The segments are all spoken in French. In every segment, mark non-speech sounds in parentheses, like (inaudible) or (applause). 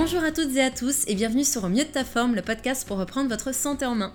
Bonjour à toutes et à tous et bienvenue sur mieux de ta forme, le podcast pour reprendre votre santé en main.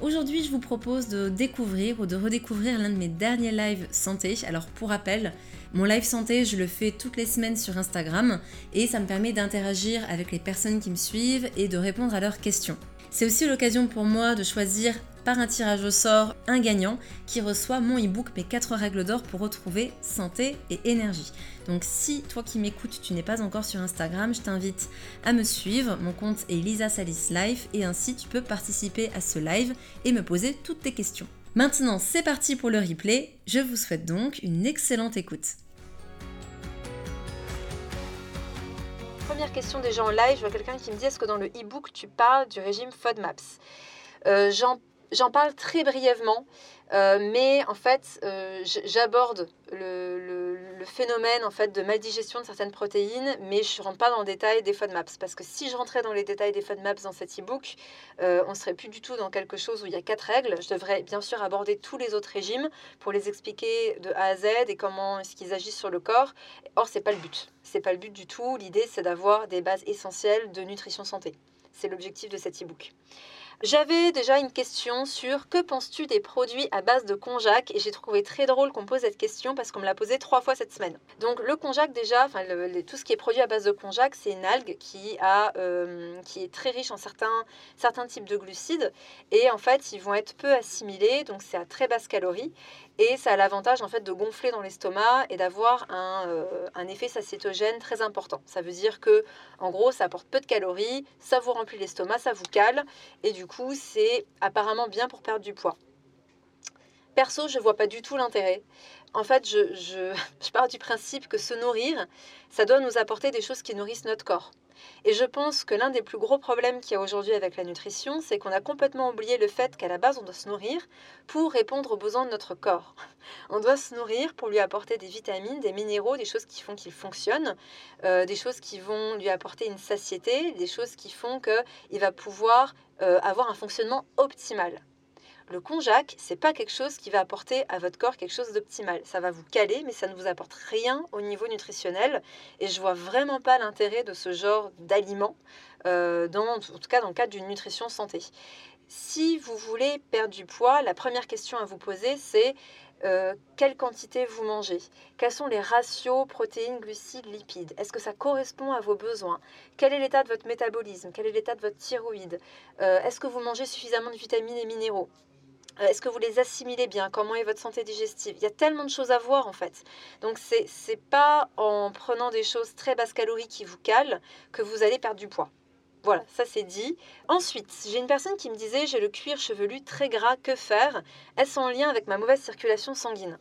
Aujourd'hui, je vous propose de découvrir ou de redécouvrir l'un de mes derniers lives santé. Alors pour rappel, mon live santé, je le fais toutes les semaines sur Instagram et ça me permet d'interagir avec les personnes qui me suivent et de répondre à leurs questions. C'est aussi l'occasion pour moi de choisir par un tirage au sort un gagnant qui reçoit mon e-book Mes 4 règles d'or pour retrouver santé et énergie. Donc si toi qui m'écoutes, tu n'es pas encore sur Instagram, je t'invite à me suivre. Mon compte est Lisa Salis Life et ainsi tu peux participer à ce live et me poser toutes tes questions. Maintenant, c'est parti pour le replay. Je vous souhaite donc une excellente écoute. Première question déjà en live, je vois quelqu'un qui me dit est-ce que dans le e-book tu parles du régime FODMAPS? Euh, parle très brièvement, euh, mais en fait, euh, j'aborde le, phénomène en fait de maldigestion de certaines protéines, mais je ne rentre pas dans le détail des FODMAPs. Parce que si je rentrais dans les détails des FODMAPs dans cet e-book, euh, on serait plus du tout dans quelque chose où il y a quatre règles. Je devrais bien sûr aborder tous les autres régimes pour les expliquer de A à Z et comment est-ce qu'ils agissent sur le corps. Or, c'est pas le but. C'est pas le but du tout. L'idée, c'est d'avoir des bases essentielles de nutrition santé. C'est l'objectif de cet e-book. J'avais déjà une question sur que penses-tu des produits à base de konjac et j'ai trouvé très drôle qu'on pose cette question parce qu'on me l'a posée trois fois cette semaine. Donc le konjac déjà, tout ce qui est produit à base de konjac, c'est une algue euh, qui est très riche en certains certains types de glucides et en fait ils vont être peu assimilés donc c'est à très basse calorie et ça a l'avantage en fait de gonfler dans l'estomac et d'avoir un, euh, un, effet satiétogène très important. Ça veut dire que en gros ça apporte peu de calories, ça vous remplit l'estomac, ça vous cale et du coup c'est apparemment bien pour perdre du poids. Perso, je vois pas du tout l'intérêt. En fait, je, je, (laughs) je pars du principe que se nourrir, ça doit nous apporter des choses qui nourrissent notre corps. Et je pense que l'un des plus gros problèmes qu'il y a aujourd'hui avec la nutrition, c'est qu'on a complètement oublié le fait qu'à la base, on doit se nourrir pour répondre aux besoins de notre corps. (laughs) On doit se nourrir pour lui apporter des vitamines, des minéraux, des choses qui font qu'il fonctionne, euh, des choses qui vont lui apporter une satiété, des choses qui font qu'il va pouvoir euh, avoir un fonctionnement optimal. Le konjac, c'est pas quelque chose qui va apporter à votre corps quelque chose d'optimal. Ça va vous caler, mais ça ne vous apporte rien au niveau nutritionnel. Et je vois vraiment pas l'intérêt de ce genre d'aliment, euh, en tout cas dans le cadre d'une nutrition santé. Si vous voulez perdre du poids, la première question à vous poser, c'est euh, quelle quantité vous mangez? Quels sont les ratios protéines, glucides, lipides? Est-ce que ça correspond à vos besoins? Quel est l'état de votre métabolisme? Quel est l'état de votre thyroïde? Euh, Est-ce que vous mangez suffisamment de vitamines et minéraux? Est-ce que vous les assimilez bien? Comment est votre santé digestive? Il y a tellement de choses à voir en fait. Donc c'est n'est pas en prenant des choses très basse calories qui vous calent que vous allez perdre du poids. Voilà, ça c'est dit. Ensuite, j'ai une personne qui me disait j'ai le cuir chevelu très gras, que faire? Est-ce en lien avec ma mauvaise circulation sanguine?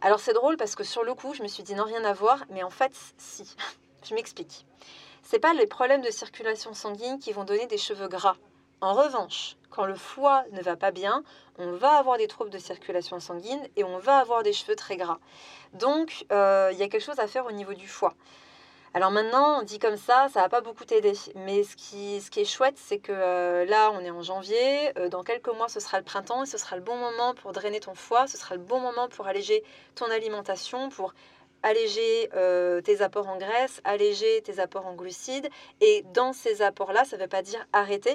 Alors c'est drôle parce que sur le coup, je me suis dit non, rien à voir, mais en fait, si. (laughs) je m'explique. C'est pas les problèmes de circulation sanguine qui vont donner des cheveux gras. En revanche, quand le foie ne va pas bien, on va avoir des troubles de circulation sanguine et on va avoir des cheveux très gras. Donc, euh, il y a quelque chose à faire au niveau du foie. Alors maintenant, on dit comme ça, ça va pas beaucoup t'aider. Mais ce qui, ce est chouette, c'est que euh, là, on est en janvier. Euh, dans quelques mois, ce sera le printemps et ce sera le bon moment pour drainer ton foie. Ce sera le bon moment pour alléger ton alimentation, pour alléger euh, tes apports en graisse, alléger tes apports en glucides. Et dans ces apports-là, ça ne veut pas dire arrêter,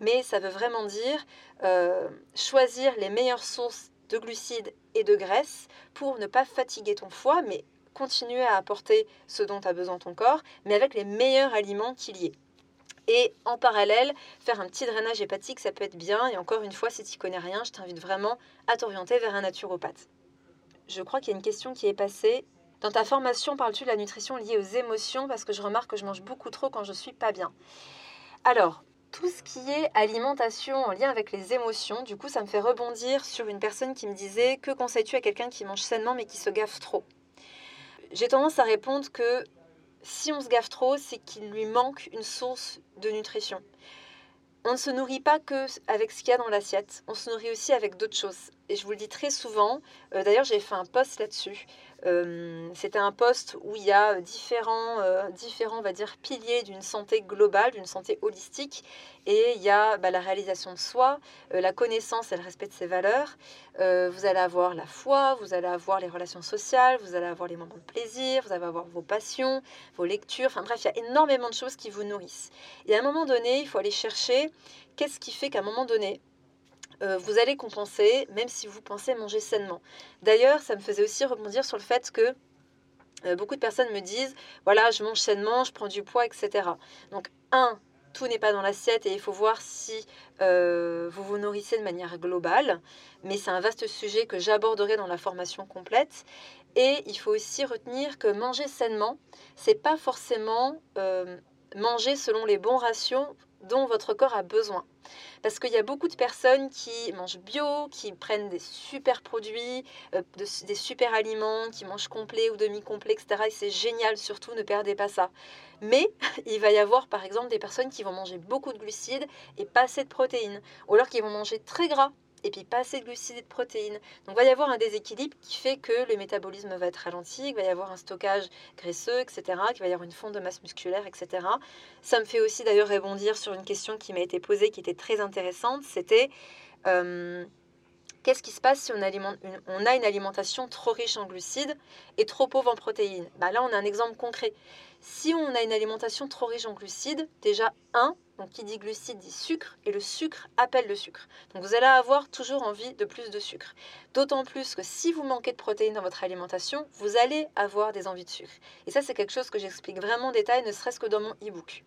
mais ça veut vraiment dire euh, choisir les meilleures sources de glucides et de graisse pour ne pas fatiguer ton foie, mais continuer à apporter ce dont a besoin ton corps, mais avec les meilleurs aliments qu'il y ait. Et en parallèle, faire un petit drainage hépatique, ça peut être bien. Et encore une fois, si tu n'y connais rien, je t'invite vraiment à t'orienter vers un naturopathe. Je crois qu'il y a une question qui est passée dans ta formation, parles-tu de la nutrition liée aux émotions? Parce que je remarque que je mange beaucoup trop quand je suis pas bien. Alors, tout ce qui est alimentation en lien avec les émotions, du coup, ça me fait rebondir sur une personne qui me disait Que conseilles-tu à quelqu'un qui mange sainement mais qui se gaffe trop? J'ai tendance à répondre que si on se gaffe trop, c'est qu'il lui manque une source de nutrition. On ne se nourrit pas que avec ce qu'il y a dans l'assiette, on se nourrit aussi avec d'autres choses. Et je vous le dis très souvent, euh, d'ailleurs j'ai fait un post là-dessus, euh, c'était un poste où il y a différents, euh, différents on va dire, piliers d'une santé globale, d'une santé holistique. Et il y a bah, la réalisation de soi, euh, la connaissance et le respect de ses valeurs. vous allez avoir la foi, vous allez avoir les relations sociales, vous allez avoir les moments de plaisir, vous allez avoir vos passions, vos lectures. Enfin bref, il y a énormément de choses qui vous nourrissent. Et à un moment donné, il faut aller chercher qu'est-ce qui fait qu'à un moment donné, euh, vous allez compenser, même si vous pensez manger sainement. D'ailleurs, ça me faisait aussi rebondir sur le fait que euh, beaucoup de personnes me disent, voilà, je mange sainement, je prends du poids, etc. Donc, un, tout n'est pas dans l'assiette et il faut voir si euh, vous vous nourrissez de manière globale. Mais c'est un vaste sujet que j'aborderai dans la formation complète. Et il faut aussi retenir que manger sainement, c'est pas forcément manger selon les bons ratios dont votre corps a besoin. Parce qu'il y a beaucoup de personnes qui mangent bio, qui prennent des super produits, euh, des super aliments, qui mangent complet ou demi-complet, etc. Et c'est génial, surtout ne perdez pas ça. Mais (laughs) il va y avoir par exemple des personnes qui vont manger beaucoup de glucides et pas assez de protéines, ou alors qui vont manger très gras et puis pas assez de glucides et de protéines. Donc il va y avoir un déséquilibre qui fait que le métabolisme va être ralenti, qu'il va y avoir un stockage graisseux, etc., qu'il va y avoir une fonte de masse musculaire, etc. Ça me fait aussi d'ailleurs rebondir sur une question qui m'a été posée qui était très intéressante, c'était... Euh, qu'est-ce qui se passe si on, a une alimentation trop riche en glucides et trop pauvre en protéines? Bah Là, on a un exemple concret. Si on a une alimentation trop riche en glucides, déjà, un, donc qui dit glucides dit sucre, et le sucre appelle le sucre. Donc vous allez avoir toujours envie de plus de sucre. D'autant plus que si vous manquez de protéines dans votre alimentation, vous allez avoir des envies de sucre. Et ça, c'est quelque chose que j'explique vraiment en détail, ne serait-ce que dans mon e-book.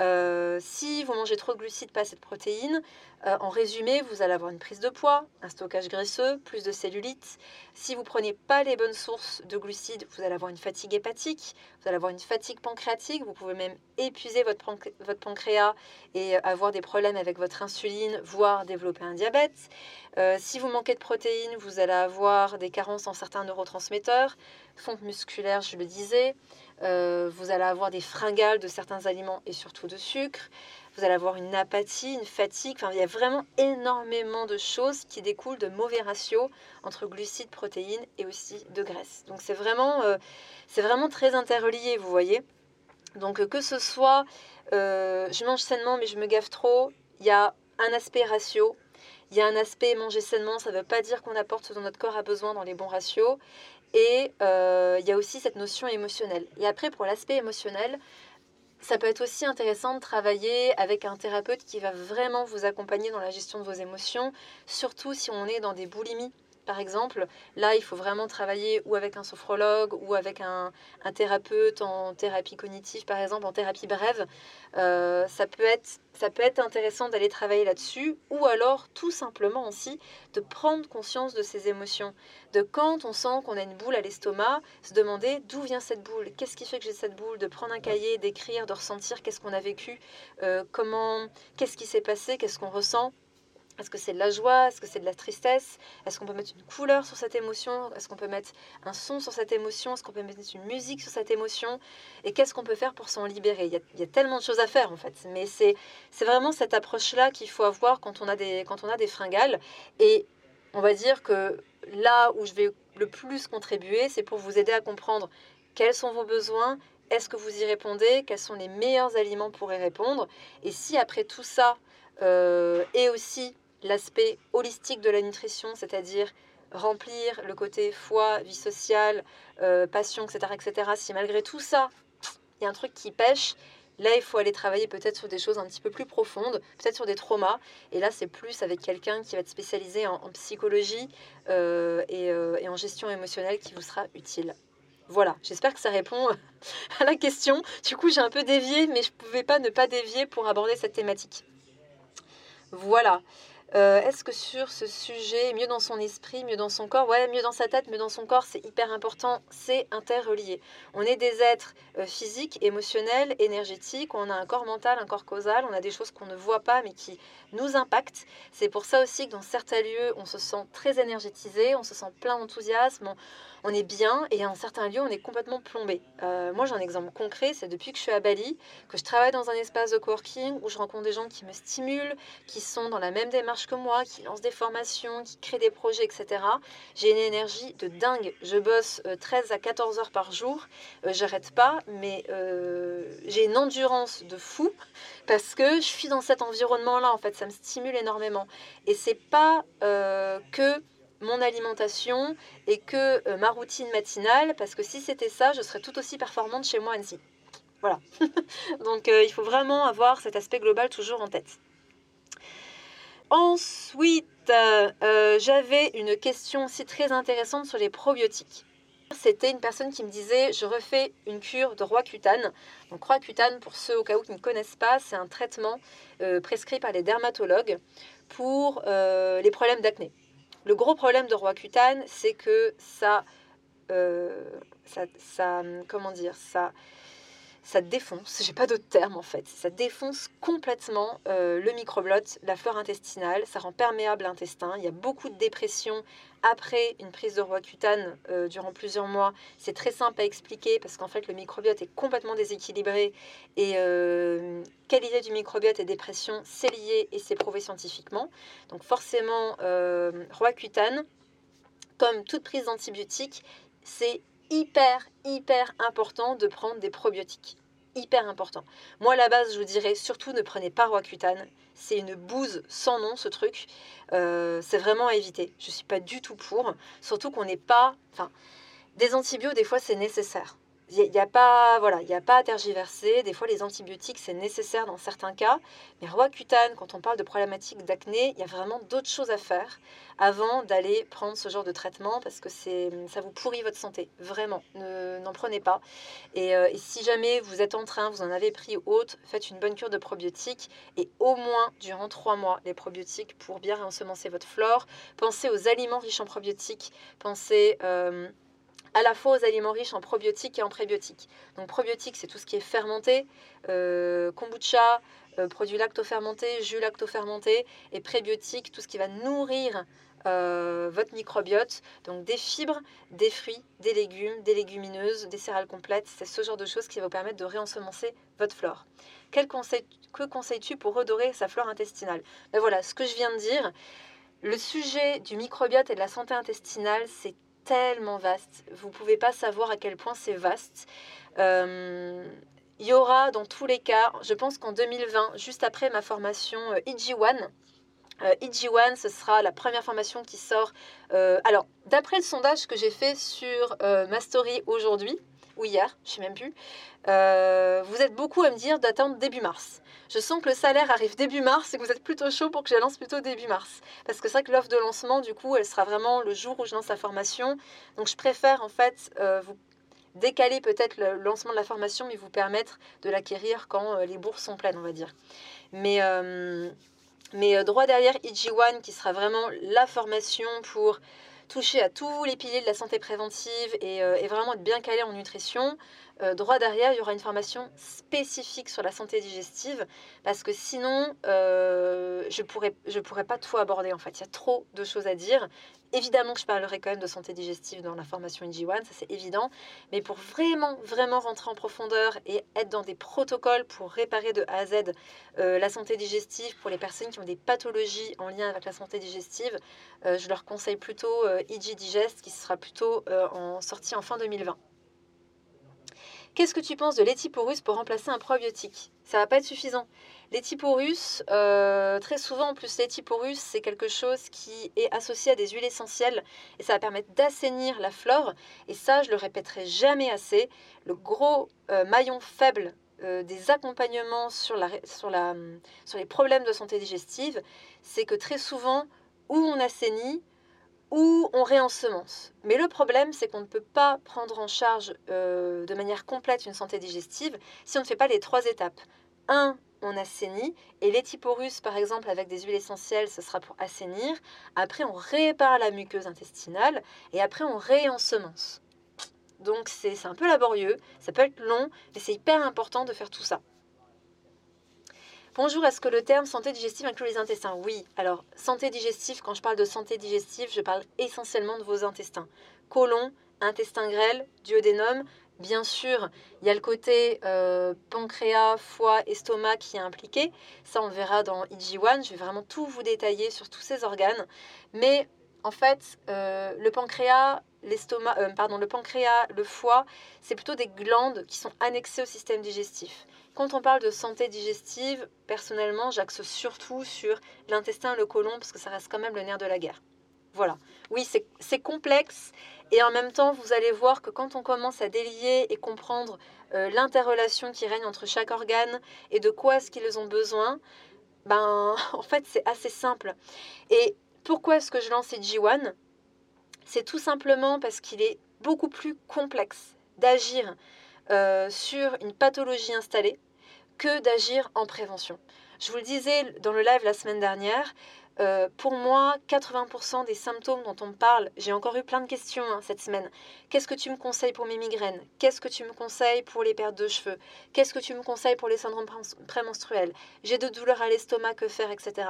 Euh, si vous mangez trop de glucides, pas assez de protéines, euh, en résumé, vous allez avoir une prise de poids, un stockage graisseux, plus de cellulite. Si vous prenez pas les bonnes sources de glucides, vous allez avoir une fatigue hépatique, vous allez avoir une fatigue pancréatique, vous pouvez même épuiser votre, pancréas et avoir des problèmes avec votre insuline, voire développer un diabète. Euh, si vous manquez de protéines, vous allez avoir des carences en certains neurotransmetteurs, fonte musculaire, je le disais. Euh, vous allez avoir des fringales de certains aliments et surtout de sucre. Vous allez avoir une apathie, une fatigue. Enfin, il y a vraiment énormément de choses qui découlent de mauvais ratios entre glucides, protéines et aussi de graisse. Donc c'est vraiment, euh, vraiment très interrelié, vous voyez. Donc que ce soit euh, je mange sainement mais je me gaffe trop, il y a un aspect ratio il y a un aspect manger sainement, ça ne veut pas dire qu'on apporte ce dont notre corps a besoin dans les bons ratios. Et euh, il y a aussi cette notion émotionnelle. Et après, pour l'aspect émotionnel, ça peut être aussi intéressant de travailler avec un thérapeute qui va vraiment vous accompagner dans la gestion de vos émotions, surtout si on est dans des boulimies par exemple, là, il faut vraiment travailler ou avec un sophrologue ou avec un, thérapeute en thérapie cognitive, par exemple, en thérapie brève. Euh, ça, peut être, ça peut être intéressant d'aller travailler là-dessus ou alors tout simplement aussi de prendre conscience de ses émotions. De quand on sent qu'on a une boule à l'estomac, se demander d'où vient cette boule, qu'est-ce qui fait que j'ai cette boule, de prendre un cahier, d'écrire, de ressentir qu'est-ce qu'on a vécu, euh, comment, qu'est-ce qui s'est passé, qu'est-ce qu'on ressent est-ce que c'est de la joie? Est-ce que c'est de la tristesse? Est-ce qu'on peut mettre une couleur sur cette émotion? Est-ce qu'on peut mettre un son sur cette émotion? Est-ce qu'on peut mettre une musique sur cette émotion? Et qu'est-ce qu'on peut faire pour s'en libérer? Il y, a, tellement de choses à faire en fait. Mais c'est vraiment cette approche-là qu'il faut avoir quand on, a des, quand on a des fringales. Et on va dire que là où je vais le plus contribuer, c'est pour vous aider à comprendre quels sont vos besoins, est-ce que vous y répondez, quels sont les meilleurs aliments pour y répondre. Et si après tout ça, euh, et aussi l'aspect holistique de la nutrition, c'est-à-dire remplir le côté foi, vie sociale, euh, passion, etc., etc. Si malgré tout ça, il y a un truc qui pêche, là, il faut aller travailler peut-être sur des choses un petit peu plus profondes, peut-être sur des traumas. Et là, c'est plus avec quelqu'un qui va être spécialisé en, psychologie euh, et, euh, et en gestion émotionnelle qui vous sera utile. Voilà, j'espère que ça répond (laughs) à la question. Du coup, j'ai un peu dévié, mais je ne pouvais pas ne pas dévier pour aborder cette thématique. Voilà. Euh, est-ce que sur ce sujet, mieux dans son esprit, mieux dans son corps, ouais, mieux dans sa tête, mieux dans son corps, c'est hyper important, c'est interrelié. On est des êtres euh, physiques, émotionnels, énergétiques, on a un corps mental, un corps causal, on a des choses qu'on ne voit pas mais qui nous impactent. C'est pour ça aussi que dans certains lieux, on se sent très énergétisé, on se sent plein d'enthousiasme, on, est bien, et en certains lieux, on est complètement plombé. Euh, moi, j'ai un exemple concret, c'est depuis que je suis à Bali, que je travaille dans un espace de coworking où je rencontre des gens qui me stimulent, qui sont dans la même démarche que moi, qui lance des formations, qui crée des projets, etc., j'ai une énergie de dingue. Je bosse 13 à 14 heures par jour, j'arrête pas, mais j'ai une endurance de fou parce que je suis dans cet environnement-là, en fait, ça me stimule énormément. Et c'est pas que mon alimentation et que euh, ma routine matinale, parce que si c'était ça, je serais tout aussi performante chez moi Annecy. Voilà. (laughs) Donc euh, il faut vraiment avoir cet aspect global toujours en tête. Ensuite, euh, j'avais une question aussi très intéressante sur les probiotiques. C'était une personne qui me disait je refais une cure de roi cutane. Donc roi cutane, pour ceux au cas où qui ne connaissent pas, c'est un traitement prescrit par les dermatologues pour les problèmes d'acné. Le gros problème de roi cutane, c'est que ça, euh, ça, ça, comment dire, ça, ça défonce, j'ai pas d'autre terme en fait, ça défonce complètement euh, le microbiote, la flore intestinale, ça rend perméable l'intestin, il y a beaucoup de dépression après une prise de Roaccutane euh, durant plusieurs mois. C'est très simple à expliquer parce qu'en fait le microbiote est complètement déséquilibré et euh, qualité du microbiote et dépression, c'est lié et c'est prouvé scientifiquement. Donc forcément, euh, Roaccutane, comme toute prise d'antibiotiques, c'est hyper, hyper important de prendre des probiotiques. Hyper important. Moi, à la base, je vous dirais surtout ne prenez pas Roaccutane. C'est une bouse sans nom, ce truc. Euh, c'est vraiment à éviter. Je ne suis pas du tout pour. Surtout qu'on n'est pas. Enfin, des antibiotiques, des fois, c'est nécessaire. Il n'y a, pas voilà, il a pas à tergiverser. Des fois, les antibiotiques, c'est nécessaire dans certains cas. Mais Roaccutane, quand on parle de problématiques d'acné, il y a vraiment d'autres choses à faire avant d'aller prendre ce genre de traitement parce que c'est ça vous pourrit votre santé. Vraiment, n'en prenez pas. Euh, et, si jamais vous êtes en train, vous en avez pris haute, faites une bonne cure de probiotiques et au moins durant trois mois les probiotiques pour bien réensemencer votre flore. Pensez aux aliments riches en probiotiques. Pensez... Euh, à la fois aux aliments riches en probiotiques et en prébiotiques. Donc probiotiques, c'est tout ce qui est fermenté, euh, kombucha, euh, produits lactofermentés, jus lactofermentés, et prébiotiques, tout ce qui va nourrir euh, votre microbiote. Donc des fibres, des fruits, des légumes, des légumineuses, des céréales complètes, c'est ce genre de choses qui va vous permettre de réensemencer votre flore. Quel conseil, que conseilles-tu pour redorer sa flore intestinale? Ben Voilà, ce que je viens de dire. Le sujet du microbiote et de la santé intestinale, c'est tellement vaste. Vous pouvez pas savoir à quel point c'est vaste. Euh, il y aura dans tous les cas, je pense qu'en 2020, juste après ma formation euh, IG1, euh, IG1, ce sera la première formation qui sort. alors, d'après le sondage que j'ai fait sur ma story aujourd'hui, ou hier, je sais même plus, vous êtes beaucoup à me dire d'attendre début mars je sens que le salaire arrive début mars et que vous êtes plutôt chaud pour que je lance plutôt début mars. Parce que c'est vrai que l'offre de lancement, du coup, elle sera vraiment le jour où je lance la formation. Donc je préfère en fait euh, vous décaler peut-être le lancement de la formation, mais vous permettre de l'acquérir quand euh, les bourses sont pleines, on va dire. Mais, euh, mais droit derrière IG1, qui sera vraiment la formation pour toucher à tous les piliers de la santé préventive et, et vraiment être bien calé en nutrition. Euh, droit derrière, il y aura une formation spécifique sur la santé digestive parce que sinon, euh, je ne pourrais, je pourrais pas tout aborder en fait. Il y a trop de choses à dire. Évidemment que je parlerai quand même de santé digestive dans la formation IG1, ça c'est évident. Mais pour vraiment, vraiment rentrer en profondeur et être dans des protocoles pour réparer de A à Z euh, la santé digestive pour les personnes qui ont des pathologies en lien avec la santé digestive, je leur conseille plutôt IG Digest qui sera plutôt en sortie en fin 2020. Qu'est-ce que tu penses de l'éthiporus pour remplacer un probiotique? Ça va pas être suffisant. L'éthiporus, euh, très souvent en plus l'éthiporus, c'est quelque chose qui est associé à des huiles essentielles et ça va permettre d'assainir la flore. Et ça, je le répéterai jamais assez, le gros euh, maillon faible euh, des accompagnements sur, la, sur les problèmes de santé digestive, c'est que très souvent, où on assainit, ou on réensemence. Mais le problème, c'est qu'on ne peut pas prendre en charge euh, de manière complète une santé digestive si on ne fait pas les trois étapes. Un, on assainit, et l'éthiporus, par exemple, avec des huiles essentielles, ce sera pour assainir. Après, on répare la muqueuse intestinale, et après, on réensemence. Donc, c'est un peu laborieux, ça peut être long, mais c'est hyper important de faire tout ça. Bonjour, est-ce que le terme santé digestive inclut les intestins? Oui. Alors, santé digestive, quand je parle de santé digestive, je parle essentiellement de vos intestins. Côlon, intestin grêle, duodénum, Bien sûr, il y a le côté euh, pancréas, foie, estomac qui est impliqué. Ça, on verra dans IG1. Je vais vraiment tout vous détailler sur tous ces organes. Mais en fait, euh, le pancréas, l'estomac, euh, pardon, le pancréas, le foie, c'est plutôt des glandes qui sont annexées au système digestif. Quand on parle de santé digestive, personnellement, j'axe surtout sur l'intestin, le côlon, parce que ça reste quand même le nerf de la guerre. Voilà. Oui, c'est complexe et en même temps, vous allez voir que quand on commence à délier et comprendre euh, l'interrelation qui règne entre chaque organe et de quoi est-ce qu'ils ont besoin, ben (laughs) en fait c'est assez simple. Et pourquoi est-ce que je lance G1 C'est tout simplement parce qu'il est beaucoup plus complexe d'agir euh, sur une pathologie installée que d'agir en prévention. Je vous le disais dans le live la semaine dernière, euh, pour moi, 80% des symptômes dont on me parle, j'ai encore eu plein de questions hein, cette semaine. Qu'est-ce que tu me conseilles pour mes migraines? Qu'est-ce que tu me conseilles pour les pertes de cheveux? Qu'est-ce que tu me conseilles pour les syndromes prémenstruels? J'ai de douleurs à l'estomac, que faire, etc.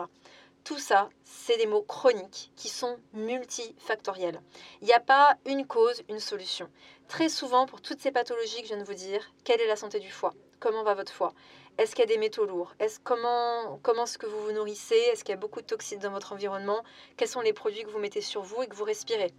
Tout ça, c'est des mots chroniques qui sont multifactoriels. Il n'y a pas une cause, une solution. Très souvent, pour toutes ces pathologies que je viens de vous dire, quelle est la santé du foie? Comment va votre foie? Est-ce qu'il y a des métaux lourds? Comment, comment est-ce que vous vous nourrissez? Est-ce qu'il y a beaucoup de toxines dans votre environnement? Quels sont les produits que vous mettez sur vous et que vous respirez?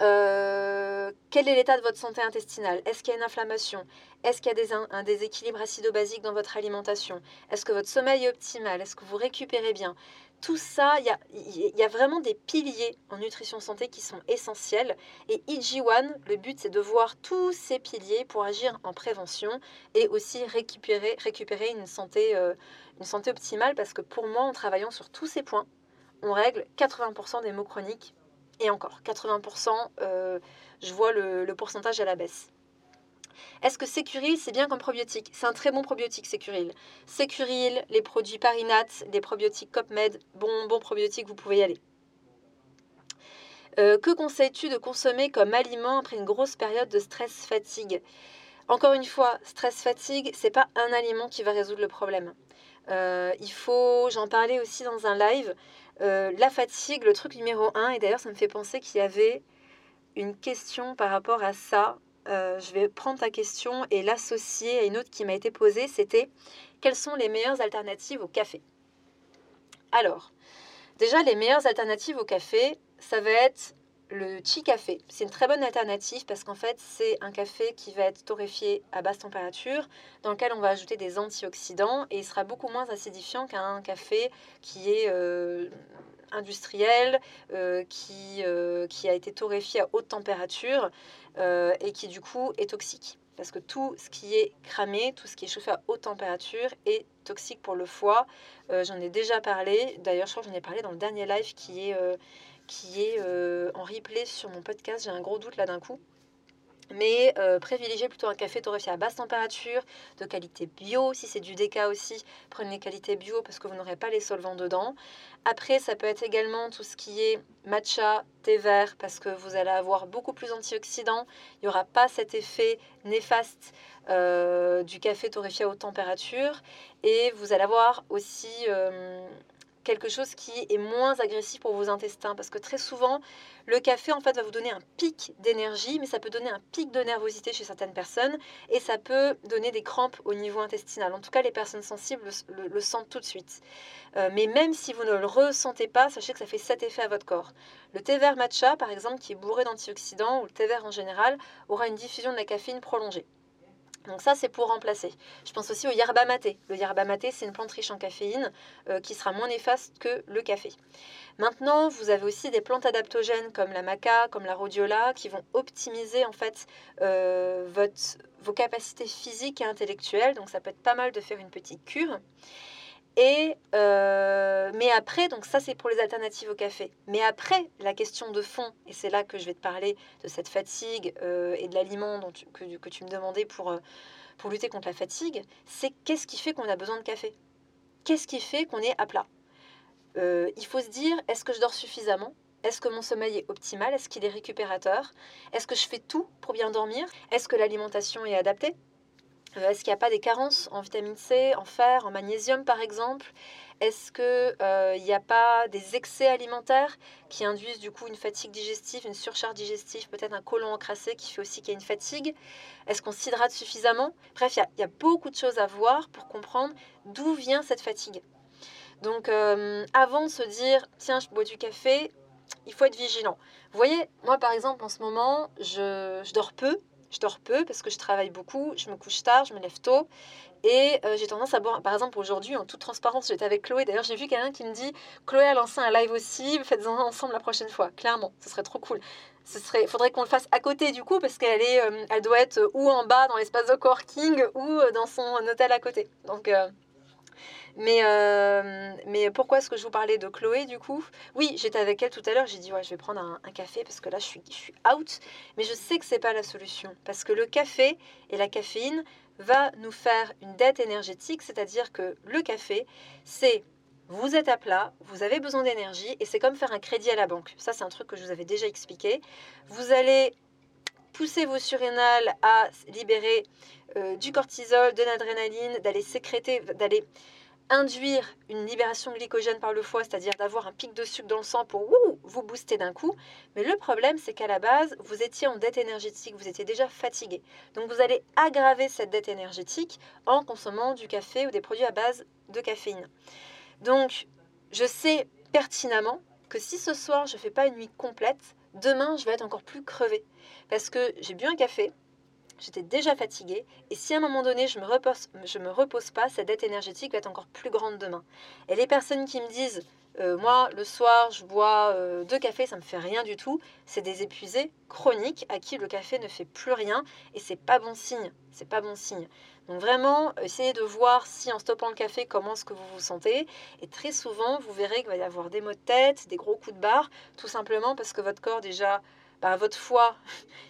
Euh, quel est l'état de votre santé intestinale? Est-ce qu'il y a une inflammation? Est-ce qu'il y a des, un déséquilibre acido-basique dans votre alimentation? Est-ce que votre sommeil est optimal? Est-ce que vous récupérez bien? Tout ça, il y a, vraiment des piliers en nutrition santé qui sont essentiels. Et EG1, le but, c'est de voir tous ces piliers pour agir en prévention et aussi récupérer, récupérer une, santé, euh, une santé optimale. Parce que pour moi, en travaillant sur tous ces points, on règle 80% des maux chroniques. Et encore, 80%, euh, je vois le pourcentage à la baisse. Est-ce que Sécuril, c'est bien comme probiotique? C'est un très bon probiotique, Sécuril. Sécuril, les produits Parinat, les probiotiques CopMed, bon, bon probiotique, vous pouvez y aller. Euh, que conseilles-tu de consommer comme aliment après une grosse période de stress-fatigue Encore une fois, stress-fatigue, c'est pas un aliment qui va résoudre le problème. Euh, il faut, j'en parlais aussi dans un live, euh, la fatigue, le truc numéro un, et d'ailleurs ça me fait penser qu'il y avait une question par rapport à ça. Euh, je vais prendre ta question et l'associer à une autre qui m'a été posée, c'était quelles sont les meilleures alternatives au café? Alors, déjà les meilleures alternatives au café, ça va être le chi café. C'est une très bonne alternative parce qu'en fait, c'est un café qui va être torréfié à basse température, dans lequel on va ajouter des antioxydants et il sera beaucoup moins acidifiant qu'un café qui est euh, industriel, euh, qui, qui a été torréfié à haute température. Euh, et qui du coup est toxique. Parce que tout ce qui est cramé, tout ce qui est chauffé à haute température est toxique pour le foie. Euh, j'en ai déjà parlé. D'ailleurs, je crois que j'en ai parlé dans le dernier live qui est, euh, qui est en replay sur mon podcast. J'ai un gros doute là d'un coup mais euh, privilégiez plutôt un café torréfié à basse température, de qualité bio. Si c'est du déca aussi, prenez qualité bio parce que vous n'aurez pas les solvants dedans. Après, ça peut être également tout ce qui est matcha, thé vert, parce que vous allez avoir beaucoup plus d'antioxydants. Il n'y aura pas cet effet néfaste euh, du café torréfié à haute température. Et vous allez avoir aussi... Euh, quelque chose qui est moins agressif pour vos intestins. Parce que très souvent, le café, en fait, va vous donner un pic d'énergie, mais ça peut donner un pic de nervosité chez certaines personnes et ça peut donner des crampes au niveau intestinal. En tout cas, les personnes sensibles le, sentent tout de suite. Euh, mais même si vous ne le ressentez pas, sachez que ça fait cet effet à votre corps. Le thé vert matcha, par exemple, qui est bourré d'antioxydants, ou le thé vert en général, aura une diffusion de la caféine prolongée. Donc ça, c'est pour remplacer. Je pense aussi au yerba maté. Le yerba maté, c'est une plante riche en caféine euh, qui sera moins néfaste que le café. Maintenant, vous avez aussi des plantes adaptogènes comme la maca, comme la rhodiola, qui vont optimiser en fait euh, votre, vos capacités physiques et intellectuelles. Donc ça peut être pas mal de faire une petite cure. Et euh, mais après, donc ça c'est pour les alternatives au café. Mais après, la question de fond, et c'est là que je vais te parler de cette fatigue euh, et de l'aliment que, que, tu me demandais pour, euh, pour lutter contre la fatigue, c'est qu'est-ce qui fait qu'on a besoin de café? Qu'est-ce qui fait qu'on est à plat? Il faut se dire, est-ce que je dors suffisamment? Est-ce que mon sommeil est optimal? Est-ce qu'il est récupérateur? Est-ce que je fais tout pour bien dormir? Est-ce que l'alimentation est adaptée? Est-ce qu'il n'y a pas des carences en vitamine C, en fer, en magnésium par exemple? Est-ce qu'il n'y a pas des excès alimentaires qui induisent du coup une fatigue digestive, une surcharge digestive, peut-être un côlon encrassé qui fait aussi qu'il y a une fatigue? Est-ce qu'on s'hydrate suffisamment? Bref, il y, a beaucoup de choses à voir pour comprendre d'où vient cette fatigue. Donc avant de se dire, tiens, je bois du café, il faut être vigilant. Vous voyez, moi par exemple en ce moment, je dors peu, je dors peu parce que je travaille beaucoup, je me couche tard, je me lève tôt. Et euh, j'ai tendance à boire, par exemple aujourd'hui, en toute transparence, j'étais avec Chloé. D'ailleurs, j'ai vu quelqu'un qui me dit Chloé a lancé un live aussi, faites-en ensemble la prochaine fois. Clairement, ce serait trop cool. Ce faudrait qu'on le fasse à côté du coup, parce qu'elle est, euh, elle doit être ou en bas dans l'espace de coworking ou euh, dans son hôtel à côté. Donc, mais, euh, mais pourquoi est-ce que je vous parlais de Chloé du coup? Oui, j'étais avec elle tout à l'heure, j'ai dit ouais, je vais prendre un, café parce que là je suis, je suis out. Mais je sais que c'est pas la solution parce que le café et la caféine va nous faire une dette énergétique, c'est-à-dire que le café, c'est vous êtes à plat, vous avez besoin d'énergie et c'est comme faire un crédit à la banque. Ça, c'est un truc que je vous avais déjà expliqué. Vous allez pousser vos surrénales à libérer euh, du cortisol, de l'adrénaline, d'aller sécréter, d'aller induire une libération glycogène par le foie, c'est-à-dire d'avoir un pic de sucre dans le sang pour vous booster d'un coup. Mais le problème, c'est qu'à la base, vous étiez en dette énergétique, vous étiez déjà fatigué. Donc vous allez aggraver cette dette énergétique en consommant du café ou des produits à base de caféine. Donc, je sais pertinemment que si ce soir je ne fais pas une nuit complète, demain je vais être encore plus crevé. Parce que j'ai bu un café, j'étais déjà fatiguée, et si à un moment donné je me me repose pas, cette dette énergétique va être encore plus grande demain. Et les personnes qui me disent, euh, moi le soir je bois euh, deux cafés, ça me fait rien du tout, c'est des épuisés chroniques à qui le café ne fait plus rien, et c'est pas bon signe, c'est pas bon signe. Donc vraiment, essayez de voir si en stoppant le café, comment est-ce que vous vous sentez. Et très souvent, vous verrez qu'il va y avoir des maux de tête, des gros coups de barre, tout simplement parce que votre corps déjà bah, votre foie,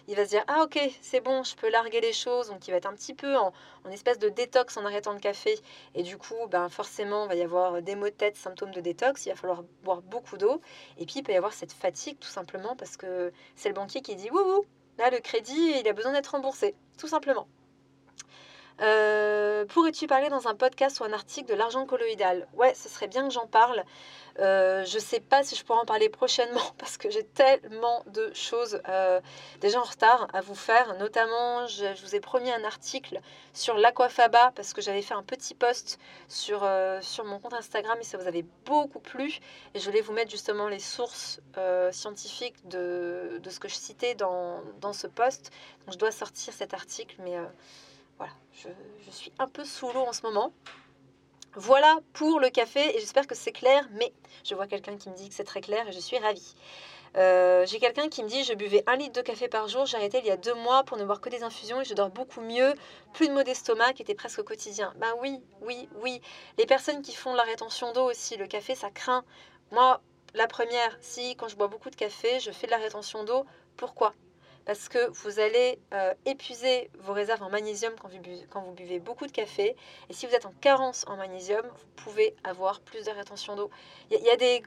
il va se dire Ah, ok, c'est bon, je peux larguer les choses. Donc, il va être un petit peu en, espèce de détox en arrêtant le café. Et du coup, ben, forcément, il va y avoir des maux de tête, symptômes de détox. Il va falloir boire beaucoup d'eau. Et puis, il peut y avoir cette fatigue, tout simplement, parce que c'est le banquier qui dit Wouhou, là, le crédit, il a besoin d'être remboursé, tout simplement. Euh, pourrais-tu parler dans un podcast ou un article de l'argent colloïdal? Ouais, ce serait bien que j'en parle. Euh, je sais pas si je pourrai en parler prochainement (laughs) parce que j'ai tellement de choses euh, déjà en retard à vous faire. Notamment, je, vous ai promis un article sur l'aquafaba parce que j'avais fait un petit post sur, sur mon compte Instagram et ça vous avait beaucoup plu. Et je voulais vous mettre justement les sources scientifiques de, de, ce que je citais dans, dans ce post. Donc je dois sortir cet article, mais voilà, je, suis un peu sous l'eau en ce moment. Voilà pour le café et j'espère que c'est clair, mais je vois quelqu'un qui me dit que c'est très clair et je suis ravie. Euh, j'ai quelqu'un qui me dit je buvais un litre de café par jour, j'ai arrêté il y a deux mois pour ne boire que des infusions et je dors beaucoup mieux, plus de maux d'estomac qui était presque au quotidien. Ben oui, oui, oui. Les personnes qui font de la rétention d'eau aussi, le café ça craint. Moi, la première, si quand je bois beaucoup de café, je fais de la rétention d'eau, pourquoi? Parce que vous allez euh, épuiser vos réserves en magnésium quand vous, buvez, beaucoup de café. Et si vous êtes en carence en magnésium, vous pouvez avoir plus de rétention d'eau. Il y, a des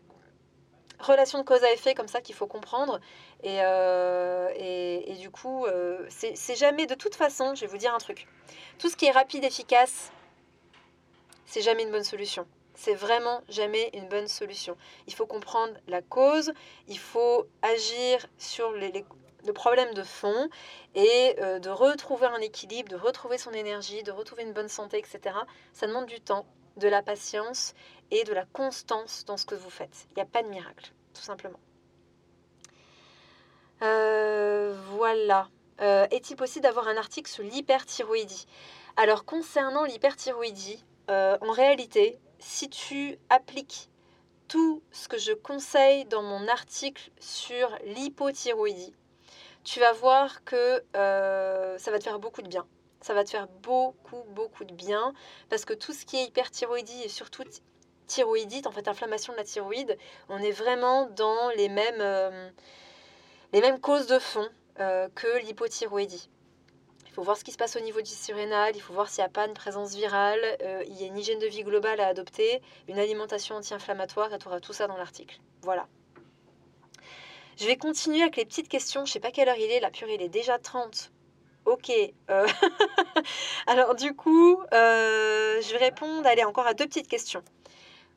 relations de cause à effet comme ça qu'il faut comprendre. Et, euh, et, du coup, euh, c'est jamais de toute façon, je vais vous dire un truc. Tout ce qui est rapide, efficace, c'est jamais une bonne solution. C'est vraiment jamais une bonne solution. Il faut comprendre la cause, il faut agir sur les, le problème de fond et euh, de retrouver un équilibre, de retrouver son énergie, de retrouver une bonne santé, etc. Ça demande du temps, de la patience et de la constance dans ce que vous faites. Il n'y a pas de miracle, tout simplement. Euh, voilà. Euh, est-il possible d'avoir un article sur l'hyperthyroïdie? Alors, concernant l'hyperthyroïdie, en réalité, si tu appliques tout ce que je conseille dans mon article sur l'hypothyroïdie, tu vas voir que euh, ça va te faire beaucoup de bien. Ça va te faire beaucoup, beaucoup de bien parce que tout ce qui est hyperthyroïdie et surtout thyroïdite, en fait, inflammation de la thyroïde, on est vraiment dans les mêmes, euh, les mêmes causes de fond euh, que l'hypothyroïdie. Il faut voir ce qui se passe au niveau du surrénal, il faut voir s'il n'y a pas une présence virale, il y a une hygiène de vie globale à adopter, une alimentation anti-inflammatoire, et tu auras tout ça dans l'article. Voilà. Je vais continuer avec les petites questions. Je sais pas quelle heure il est. La purée, il est déjà 30. Ok. euh, (laughs) Alors du coup, euh, je vais répondre allez, encore à deux petites questions.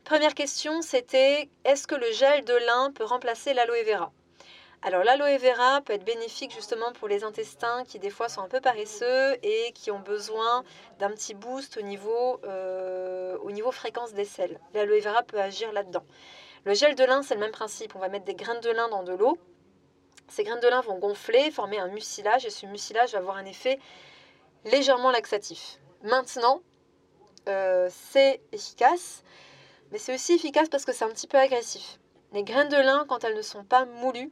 Première question, c'était est-ce que le gel de lin peut remplacer l'aloe vera? Alors l'aloe vera peut être bénéfique justement pour les intestins qui des fois sont un peu paresseux et qui ont besoin d'un petit boost au niveau, euh, au niveau fréquence des selles. L'aloe vera peut agir là-dedans. Le gel de lin, c'est le même principe. On va mettre des graines de lin dans de l'eau. Ces graines de lin vont gonfler, former un mucilage et ce mucilage va avoir un effet légèrement laxatif. Maintenant, euh, c'est efficace, mais c'est aussi efficace parce que c'est un petit peu agressif. Les graines de lin, quand elles ne sont pas moulues,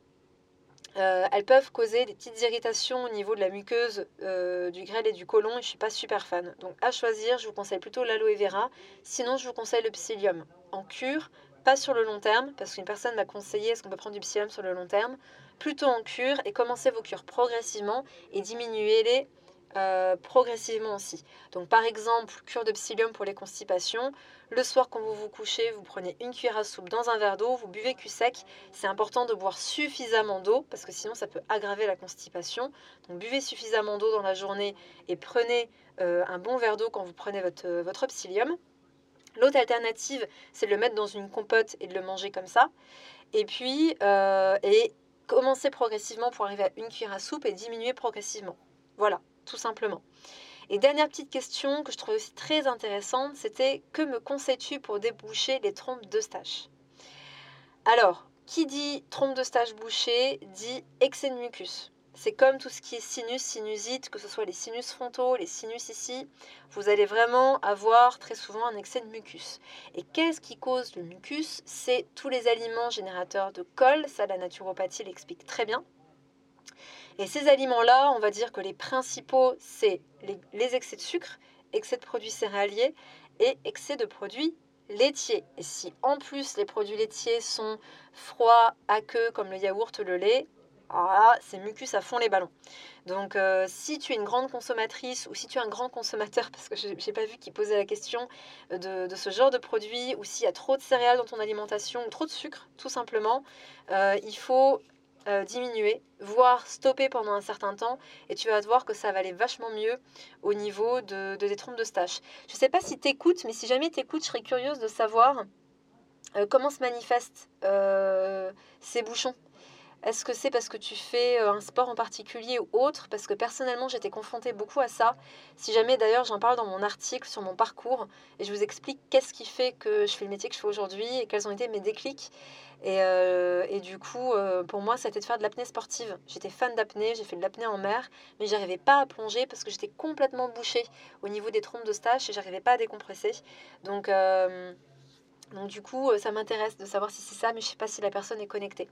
euh, elles peuvent causer des petites irritations au niveau de la muqueuse euh, du grêle et du côlon et je ne suis pas super fan. Donc à choisir, je vous conseille plutôt l'aloe vera. Sinon, je vous conseille le psyllium en cure, pas sur le long terme, parce qu'une personne m'a conseillé est-ce qu'on peut prendre du psyllium sur le long terme, plutôt en cure et commencez vos cures progressivement et diminuez-les euh, progressivement aussi. Donc par exemple, cure de psyllium pour les constipations. Le soir quand vous vous couchez, vous prenez une cuillère à soupe dans un verre d'eau, vous buvez cul sec. C'est important de boire suffisamment d'eau parce que sinon ça peut aggraver la constipation. Donc buvez suffisamment d'eau dans la journée et prenez euh, un bon verre d'eau quand vous prenez votre, euh, votre psyllium. L'autre alternative, c'est de le mettre dans une compote et de le manger comme ça. Et puis, euh, et commencer progressivement pour arriver à une cuillère à soupe et diminuer progressivement. Voilà, tout simplement. Et dernière petite question que je trouvais aussi très intéressante, c'était que me conseilles-tu pour déboucher les trompes de stache? Alors, qui dit trompe de stache bouchée dit excès de mucus. C'est comme tout ce qui est sinus, sinusite, que ce soit les sinus frontaux, les sinus ici, vous allez vraiment avoir très souvent un excès de mucus. Et qu'est-ce qui cause le mucus? C'est tous les aliments générateurs de colle, ça la naturopathie l'explique très bien. Et ces aliments-là, on va dire que les principaux, c'est les, les excès de sucre, excès de produits céréaliers et excès de produits laitiers. Et si en plus les produits laitiers sont froids, aqueux, comme le yaourt, le lait, alors là, c'est mucus à fond les ballons. Donc, euh, si tu es une grande consommatrice ou si tu es un grand consommateur, (laughs) parce que je n'ai pas vu qui posait la question de, de ce genre de produit, ou s'il y a trop de céréales dans ton alimentation ou trop de sucre, tout simplement, euh, il faut euh, diminuer, voire stopper pendant un certain temps, et tu vas voir que ça va aller vachement mieux au niveau de, de des trompes de stache. Je ne sais pas si tu écoutes, mais si jamais tu écoutes, je serais curieuse de savoir euh, comment se manifestent euh, ces bouchons. Est-ce que c'est parce que tu fais euh, un sport en particulier ou autre? Parce que personnellement, j'étais confrontée beaucoup à ça. Si jamais d'ailleurs, j'en parle dans mon article sur mon parcours et je vous explique qu'est-ce qui fait que je fais le métier que je fais aujourd'hui et quels ont été mes déclics. Et, euh, et du coup, euh, pour moi, c'était de faire de l'apnée sportive. J'étais fan d'apnée, j'ai fait de l'apnée en mer, mais j'arrivais pas à plonger parce que j'étais complètement bouchée au niveau des trompes de stache et j'arrivais pas à décompresser. Donc, donc du coup, euh, ça m'intéresse de savoir si c'est ça, mais je sais pas si la personne est connectée.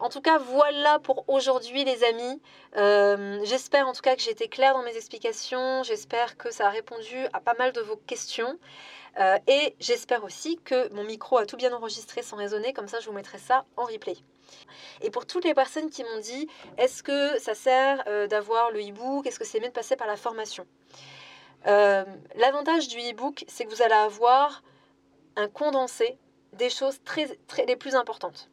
En tout cas, voilà pour aujourd'hui, les amis. Euh, j'espère en tout cas que j'ai été claire dans mes explications. J'espère que ça a répondu à pas mal de vos questions. Euh, et j'espère aussi que mon micro a tout bien enregistré sans résonner. Comme ça, je vous mettrai ça en replay. Et pour toutes les personnes qui m'ont dit, est-ce que ça sert d'avoir le e-book? Est-ce que c'est mieux de passer par la formation? L'avantage du e-book, c'est que vous allez avoir un condensé des choses très, très, les plus importantes.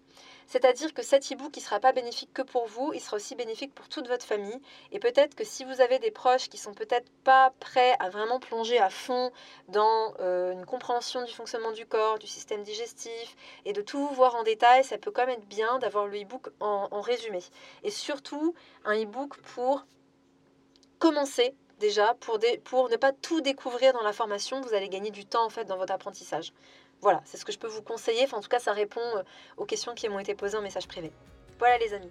C'est-à-dire que cet e-book, ne sera pas bénéfique que pour vous, il sera aussi bénéfique pour toute votre famille. Et peut-être que si vous avez des proches qui sont peut-être pas prêts à vraiment plonger à fond dans euh, une compréhension du fonctionnement du corps, du système digestif, et de tout voir en détail, ça peut quand même être bien d'avoir le e-book en résumé. Et surtout, un e-book pour commencer déjà, pour, ne pas tout découvrir dans la formation, vous allez gagner du temps en fait dans votre apprentissage. Voilà, c'est ce que je peux vous conseiller. En tout cas, ça répond euh, aux questions qui m'ont été posées en message privé. Voilà les amis.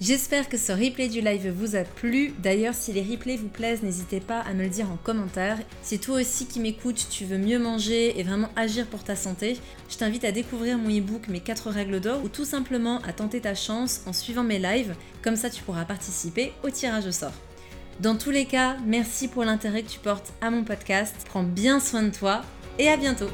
J'espère que ce replay du live vous a plu. D'ailleurs, si les replays vous plaisent, n'hésitez pas à me le dire en commentaire. Si toi aussi qui m'écoutes, tu veux mieux manger et vraiment agir pour ta santé, je t'invite à découvrir mon e-book Mes 4 règles d'or ou tout simplement à tenter ta chance en suivant mes lives. Comme ça, tu pourras participer au tirage au sort. Dans tous les cas, merci pour l'intérêt que tu portes à mon podcast. Prends bien soin de toi et à bientôt.